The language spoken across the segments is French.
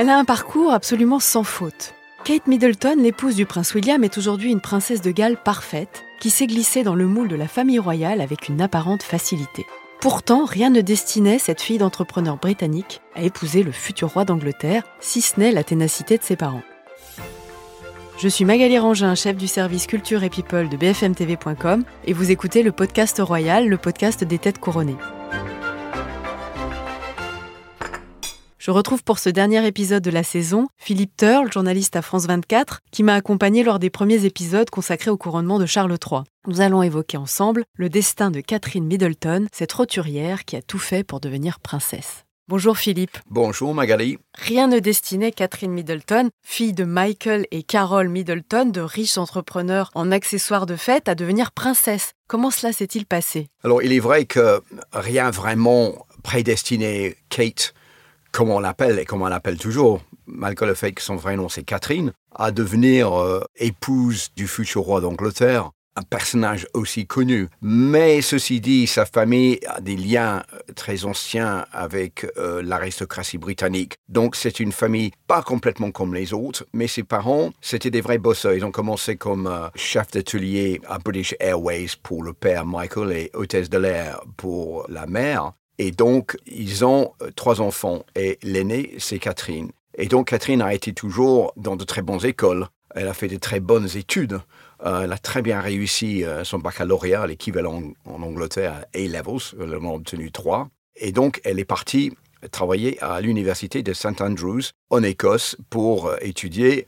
Elle a un parcours absolument sans faute. Kate Middleton, l'épouse du prince William, est aujourd'hui une princesse de Galles parfaite qui s'est glissée dans le moule de la famille royale avec une apparente facilité. Pourtant, rien ne destinait cette fille d'entrepreneur britannique à épouser le futur roi d'Angleterre, si ce n'est la ténacité de ses parents. Je suis Magali Rangin, chef du service culture et people de bfmtv.com et vous écoutez le podcast royal, le podcast des têtes couronnées. Je retrouve pour ce dernier épisode de la saison Philippe Turle, journaliste à France 24, qui m'a accompagné lors des premiers épisodes consacrés au couronnement de Charles III. Nous allons évoquer ensemble le destin de Catherine Middleton, cette roturière qui a tout fait pour devenir princesse. Bonjour Philippe. Bonjour Magali. Rien ne destinait Catherine Middleton, fille de Michael et Carol Middleton, de riches entrepreneurs en accessoires de fête, à devenir princesse. Comment cela s'est-il passé? Alors il est vrai que rien vraiment prédestiné Kate comme on l'appelle et comme on l'appelle toujours, malgré le fait que son vrai nom c'est Catherine, à devenir euh, épouse du futur roi d'Angleterre, un personnage aussi connu. Mais ceci dit, sa famille a des liens euh, très anciens avec euh, l'aristocratie britannique. Donc c'est une famille pas complètement comme les autres, mais ses parents, c'était des vrais bosseurs. Ils ont commencé comme chef d'atelier à British Airways pour le père Michael et hôtesse de l'air pour la mère. Et donc, ils ont euh, trois enfants. Et l'aîné, c'est Catherine. Et donc, Catherine a été toujours dans de très bonnes écoles. Elle a fait de très bonnes études. Euh, elle a très bien réussi euh, son baccalauréat, l'équivalent en Angleterre A-Levels. Elle en a obtenu trois. Et donc, elle est partie travailler à l'université de St Andrews en Écosse pour étudier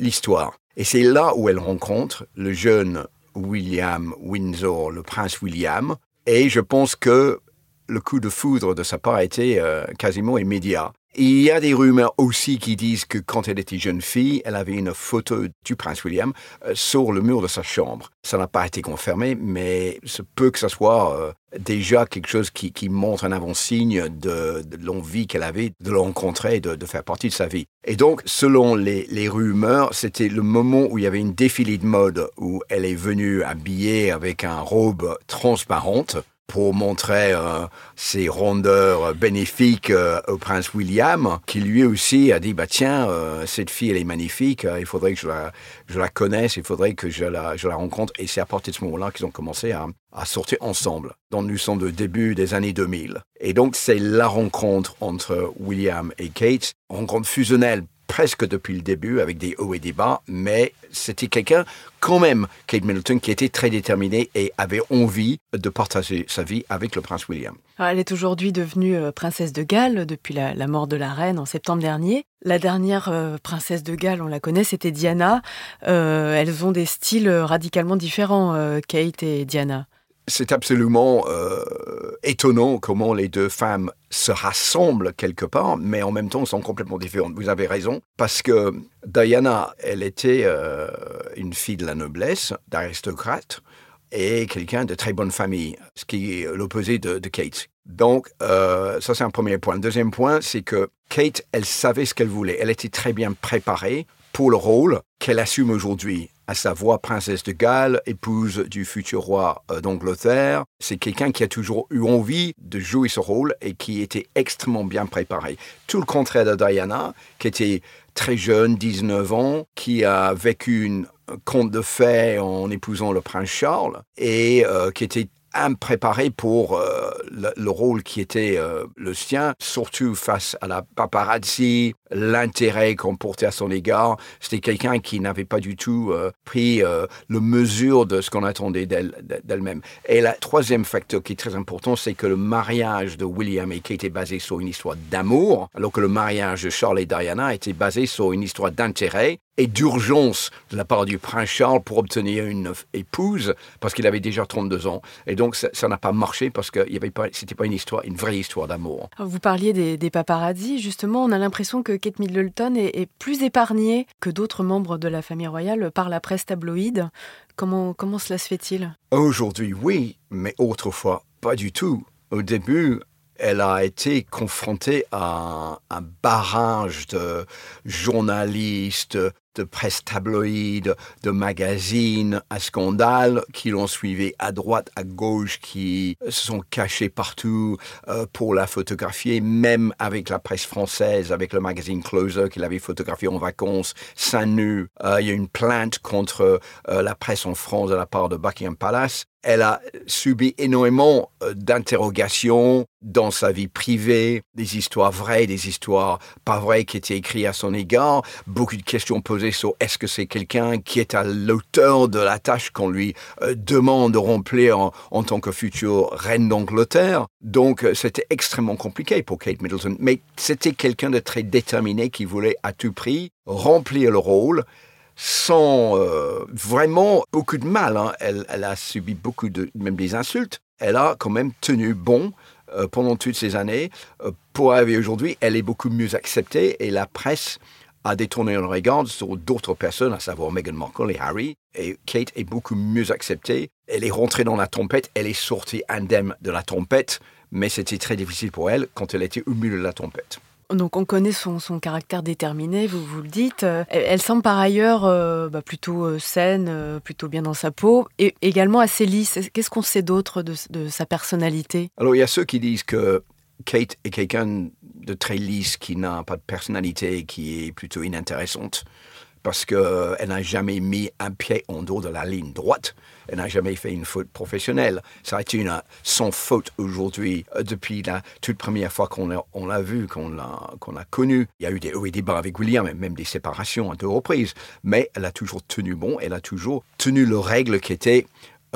l'histoire. Et c'est là où elle rencontre le jeune William Windsor, le prince William. Et je pense que le coup de foudre de sa part a été euh, quasiment immédiat. Il y a des rumeurs aussi qui disent que quand elle était jeune fille, elle avait une photo du prince William euh, sur le mur de sa chambre. Ça n'a pas été confirmé, mais ce peut que ce soit euh, déjà quelque chose qui, montre un avant-signe de, l'envie qu'elle avait de le rencontrer, de, de faire partie de sa vie. Et donc, selon les, les rumeurs, c'était le moment où il y avait une défilé de mode, où elle est venue habillée avec un robe transparente pour montrer euh, ses rondeurs bénéfiques euh, au prince William, qui lui aussi a dit bah tiens euh, cette fille elle est magnifique, il faudrait que je la, je la connaisse, il faudrait que je la, je la rencontre et c'est à partir de ce moment-là qu'ils ont commencé à, à sortir ensemble. Donc nous sommes au début des années 2000 et donc c'est la rencontre entre William et Kate, rencontre fusionnelle presque depuis le début avec des hauts et des bas, mais c'était quelqu'un quand même, Kate Middleton, qui était très déterminée et avait envie de partager sa vie avec le prince William. elle est aujourd'hui devenue euh, princesse de Galles depuis la, mort de la reine en septembre dernier. La dernière euh, princesse de Galles, on la connaît, c'était Diana. Euh, elles ont des styles radicalement différents, Kate et Diana c'est absolument euh, étonnant comment les deux femmes se rassemblent quelque part, mais en même temps sont complètement différentes. Vous avez raison, parce que Diana, elle était euh, une fille de la noblesse, d'aristocrate, et quelqu'un de très bonne famille, ce qui est l'opposé de, Kate. Donc, euh, ça c'est un premier point. Deuxième point, c'est que Kate, elle savait ce qu'elle voulait. Elle était très bien préparée pour le rôle qu'elle assume aujourd'hui à savoir princesse de Galles, épouse du futur roi euh, d'Angleterre. C'est quelqu'un qui a toujours eu envie de jouer ce rôle et qui était extrêmement bien préparé. Tout le contraire de Diana, qui était très jeune, 19 ans, qui a vécu une conte de fées en épousant le prince Charles et euh, qui était impréparé pour euh, le, rôle qui était euh, le sien, surtout face à la paparazzi, l'intérêt qu'on portait à son égard. C'était quelqu'un qui n'avait pas du tout euh, pris le mesure de ce qu'on attendait d'elle-même. et le troisième facteur qui est très important, c'est que le mariage de William et Kate est basé sur une histoire d'amour, alors que le mariage de Charles et Diana était basé sur une histoire d'intérêt et d'urgence de la part du prince Charles pour obtenir une épouse, parce qu'il avait déjà 32 ans. Et donc, ça n'a pas marché parce que ce n'était pas une histoire, une vraie histoire d'amour. Vous parliez des, des, paparazzi. Justement, on a l'impression que Kate Middleton est, est plus épargnée que d'autres membres de la famille royale par la presse tabloïde. Comment, comment cela se fait-il? Aujourd'hui, oui, mais autrefois, pas du tout. Au début, elle a été confrontée à un barrage de journalistes, de presse tabloïde, de magazines à scandale qui l'ont suivi à droite, à gauche, qui se sont cachés partout euh, pour la photographier, même avec la presse française, avec le magazine Closer qu'il avait photographié en vacances, seins nus. Euh, il y a une plainte contre euh, la presse en France de la part de Buckingham Palace elle a subi énormément euh, d'interrogations dans sa vie privée, des histoires vraies, des histoires pas vraies qui étaient écrites à son égard, beaucoup de questions posées sur est-ce que c'est quelqu'un qui est à l'auteur de la tâche qu'on lui euh, demande de remplir en, tant que future reine d'Angleterre. Donc euh, c'était extrêmement compliqué pour Kate Middleton, mais c'était quelqu'un de très déterminé qui voulait à tout prix remplir le rôle sans euh, vraiment beaucoup de mal. Hein. Elle, a subi beaucoup de, même des insultes. Elle a quand même tenu bon euh, pendant toutes ces années. Euh, pour arriver aujourd'hui, elle est beaucoup mieux acceptée et la presse a détourné le regard sur d'autres personnes, à savoir Meghan Markle et Harry. Et Kate est beaucoup mieux acceptée. Elle est rentrée dans la tempête, elle est sortie indemne de la tempête, mais c'était très difficile pour elle quand elle était au milieu de la tempête. Donc on connaît son, caractère déterminé, vous vous le dites. Euh, elle, semble par ailleurs euh, bah, plutôt euh, saine, plutôt bien dans sa peau, et également assez lisse. Qu'est-ce qu'on sait d'autre de, de, sa personnalité? Alors il y a ceux qui disent que Kate est quelqu'un de très lisse, qui n'a pas de personnalité, qui est plutôt inintéressante parce qu'elle n'a jamais mis un pied en dehors de la ligne droite. Elle n'a jamais fait une faute professionnelle. Ça a été une sans faute aujourd'hui, euh, depuis la toute première fois qu'on l'a vu, qu'on l'a qu'on a connu. Il y a eu des hauts et des bas avec William, même des séparations à deux reprises. Mais elle a toujours tenu bon, elle a toujours tenu le règle qui était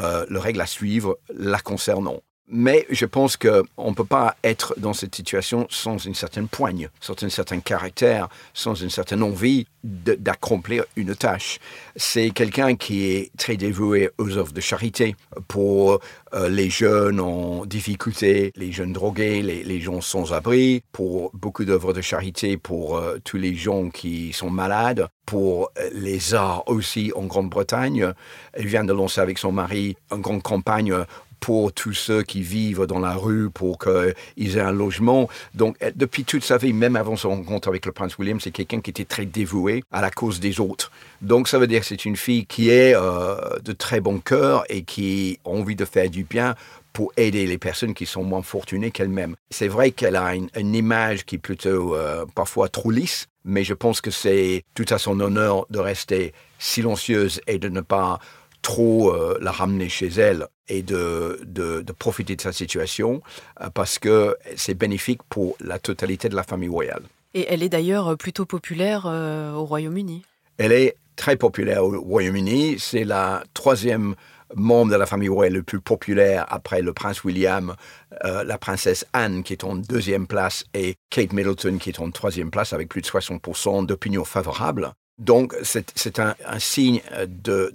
euh, le règle à suivre la concernant. Mais je pense qu'on ne peut pas être dans cette situation sans une certaine poigne, sans un certain caractère, sans une certaine envie d'accomplir une tâche. C'est quelqu'un qui est très dévoué aux œuvres de charité pour euh, les jeunes en difficulté, les jeunes drogués, les, gens sans abri, pour beaucoup d'œuvres de charité pour euh, tous les gens qui sont malades, pour euh, les arts aussi en Grande-Bretagne. Elle vient de lancer avec son mari une grande campagne pour tous ceux qui vivent dans la rue, pour qu'ils aient un logement. Donc, depuis toute sa vie, même avant son rencontre avec le prince William, c'est quelqu'un qui était très dévoué à la cause des autres. Donc, ça veut dire que c'est une fille qui est euh, de très bon cœur et qui a envie de faire du bien pour aider les personnes qui sont moins fortunées qu'elle-même. C'est vrai qu'elle a une, image qui est plutôt euh, parfois trop lisse, mais je pense que c'est tout à son honneur de rester silencieuse et de ne pas trop euh, la ramener chez elle et de, de, profiter de sa situation euh, parce que c'est bénéfique pour la totalité de la famille royale. Et elle est d'ailleurs plutôt populaire euh, au Royaume-Uni. Elle est très populaire au Royaume-Uni. C'est la troisième membre de la famille royale le plus populaire après le prince William, la princesse Anne qui est en deuxième place et Kate Middleton qui est en troisième place avec plus de 60% d'opinion favorable. Donc, c'est un, signe de,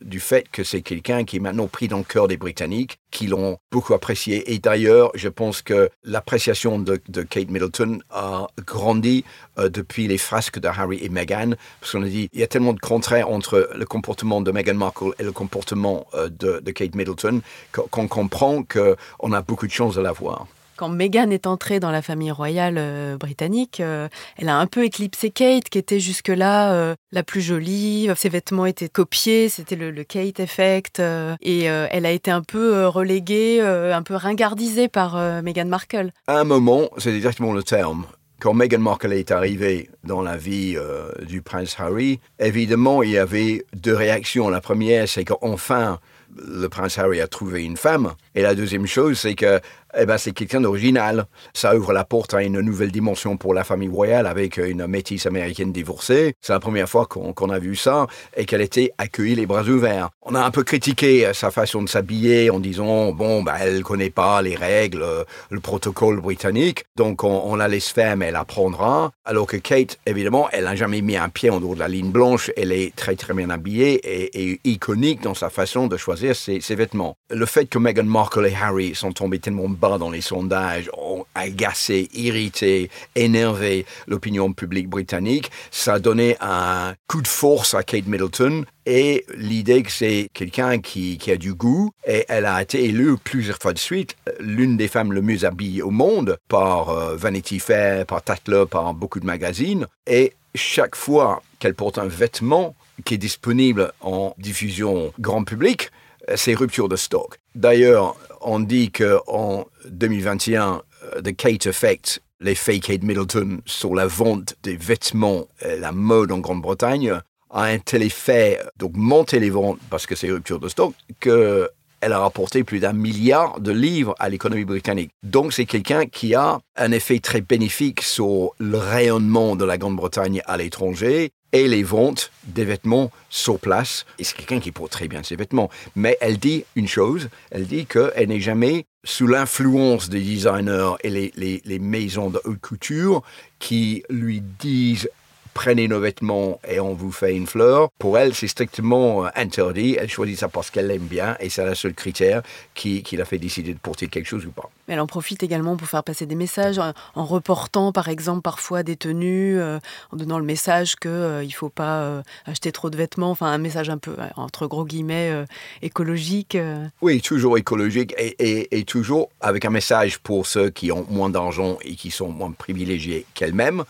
du fait que c'est quelqu'un qui est maintenant pris dans le cœur des Britanniques, qui l'ont beaucoup apprécié. Et d'ailleurs, je pense que l'appréciation de, Kate Middleton a grandi euh, depuis les frasques de Harry et Meghan, parce qu'on a dit il y a tellement de contraires entre le comportement de Meghan Markle et le comportement euh, de, de Kate Middleton qu'on comprend qu'on a beaucoup de chance de la voir. Quand Meghan est entrée dans la famille royale euh, britannique, euh, elle a un peu éclipsé Kate, qui était jusque-là euh, la plus jolie. Ses vêtements étaient copiés, c'était le, Kate Effect. et elle a été un peu reléguée, un peu ringardisée par Meghan Markle. À un moment, c'est exactement le terme. Quand Meghan Markle est arrivée dans la vie du prince Harry, évidemment, il y avait deux réactions. La première, c'est qu'enfin, le prince Harry a trouvé une femme. Et la deuxième chose, c'est que eh ben, c'est quelqu'un d'original. Ça ouvre la porte à une nouvelle dimension pour la famille royale avec une métisse américaine divorcée. C'est la première fois qu'on a vu ça et qu'elle était accueillie les bras ouverts. On a un peu critiqué sa façon de s'habiller en disant, bon, bah, elle connaît pas les règles, le protocole britannique, donc on, la laisse faire, mais elle apprendra. Alors que Kate, évidemment, elle n'a jamais mis un pied en dehors de la ligne blanche. Elle est très très bien habillée et, iconique dans sa façon de choisir ses, ses vêtements. Le fait que Meghan Markle et Harry sont tombés tellement dans les sondages ont agacé, irrité, énervé l'opinion publique britannique. Ça a donné un coup de force à Kate Middleton et l'idée que c'est quelqu'un qui, a du goût et elle a été élue plusieurs fois de suite l'une des femmes les mieux habillées au monde par euh, Vanity Fair, par Tatler, par beaucoup de magazines et chaque fois qu'elle porte un vêtement qui est disponible en diffusion grand public, c'est rupture de stock. D'ailleurs, on dit qu'en 2021, euh, The Kate Effect, l'effet Kate Middleton sur la vente des vêtements, et la mode en Grande-Bretagne, a un tel effet d'augmenter les ventes parce que c'est rupture de stock que elle a rapporté plus d'un milliard de livres à l'économie britannique. Donc c'est quelqu'un qui a un effet très bénéfique sur le rayonnement de la Grande-Bretagne à l'étranger et les ventes des vêtements sur place. Et c'est quelqu'un qui porte très bien ses vêtements. Mais elle dit une chose, elle dit qu'elle n'est jamais sous l'influence des designers et les, les, maisons de haute couture qui lui disent prenez nos vêtements et on vous fait une fleur. Pour elle, c'est strictement euh, interdit. Elle choisit ça parce qu'elle l'aime bien et c'est le seul critère qui, qui l'a fait décider de porter quelque chose ou pas. Elle en profite également pour faire passer des messages en reportant, par exemple, parfois des tenues, euh, en donnant le message qu'il euh, ne faut pas acheter trop de vêtements, enfin un message un peu, entre gros guillemets, écologique. Oui, toujours écologique et, et, et, toujours avec un message pour ceux qui ont moins d'argent et qui sont moins privilégiés qu'elle-même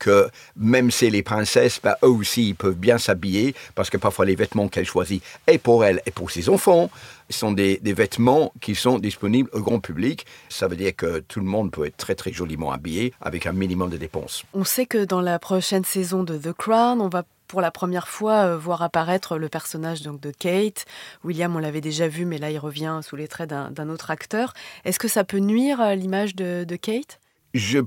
que même si les princesses, bah, eux aussi, ils peuvent bien s'habiller, parce que parfois les vêtements qu'elles choisissent, et pour elles et pour ses enfants, sont des, des, vêtements qui sont disponibles au grand public. Ça veut dire que tout le monde peut être très très joliment habillé avec un minimum de dépenses. On sait que dans la prochaine saison de The Crown, on va pour la première fois euh, voir apparaître le personnage donc de Kate. William, on l'avait déjà vu, mais là il revient sous les traits d'un autre acteur. Est-ce que ça peut nuire à l'image de, de Kate? Je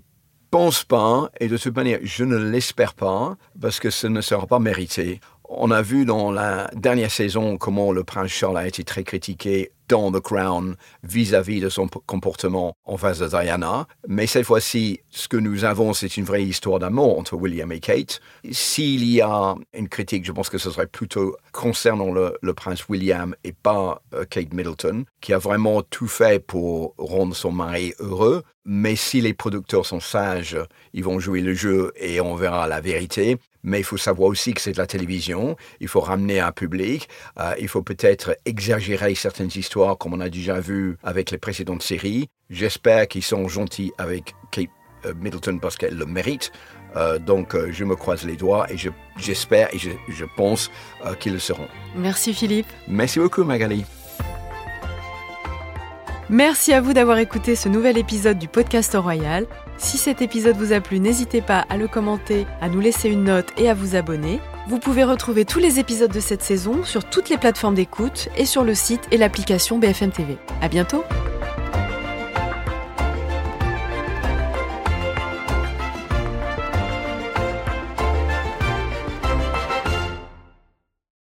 pense pas, et de toute manière, je ne l'espère pas, parce que ce ne sera pas mérité. On a vu dans la dernière saison comment le prince Charles a été très critiqué dans The Crown vis-à-vis de son comportement en face de Diana. Mais cette fois-ci, ce que nous avons, c'est une vraie histoire d'amour entre William et Kate. S'il y a une critique, je pense que ce serait plutôt concernant le, prince William et pas euh, Kate Middleton, qui a vraiment tout fait pour rendre son mari heureux. Mais si les producteurs sont sages, ils vont jouer le jeu et on verra la vérité. Mais il faut savoir aussi que c'est de la télévision, il faut ramener un public, euh, il faut peut-être exagérer certaines histoires comme on a déjà vu avec les précédentes séries. J'espère qu'ils sont gentils avec Kate euh, Middleton parce qu'elle le mérite. Euh, donc euh, je me croise les doigts et j'espère et je, je pense euh, qu'ils le seront. Merci Philippe. Merci beaucoup Magali. Merci à vous d'avoir écouté ce nouvel épisode du podcast Royal. Si cet épisode vous a plu, n'hésitez pas à le commenter, à nous laisser une note et à vous abonner. Vous pouvez retrouver tous les épisodes de cette saison sur toutes les plateformes d'écoute et sur le site et l'application BFM TV. À bientôt!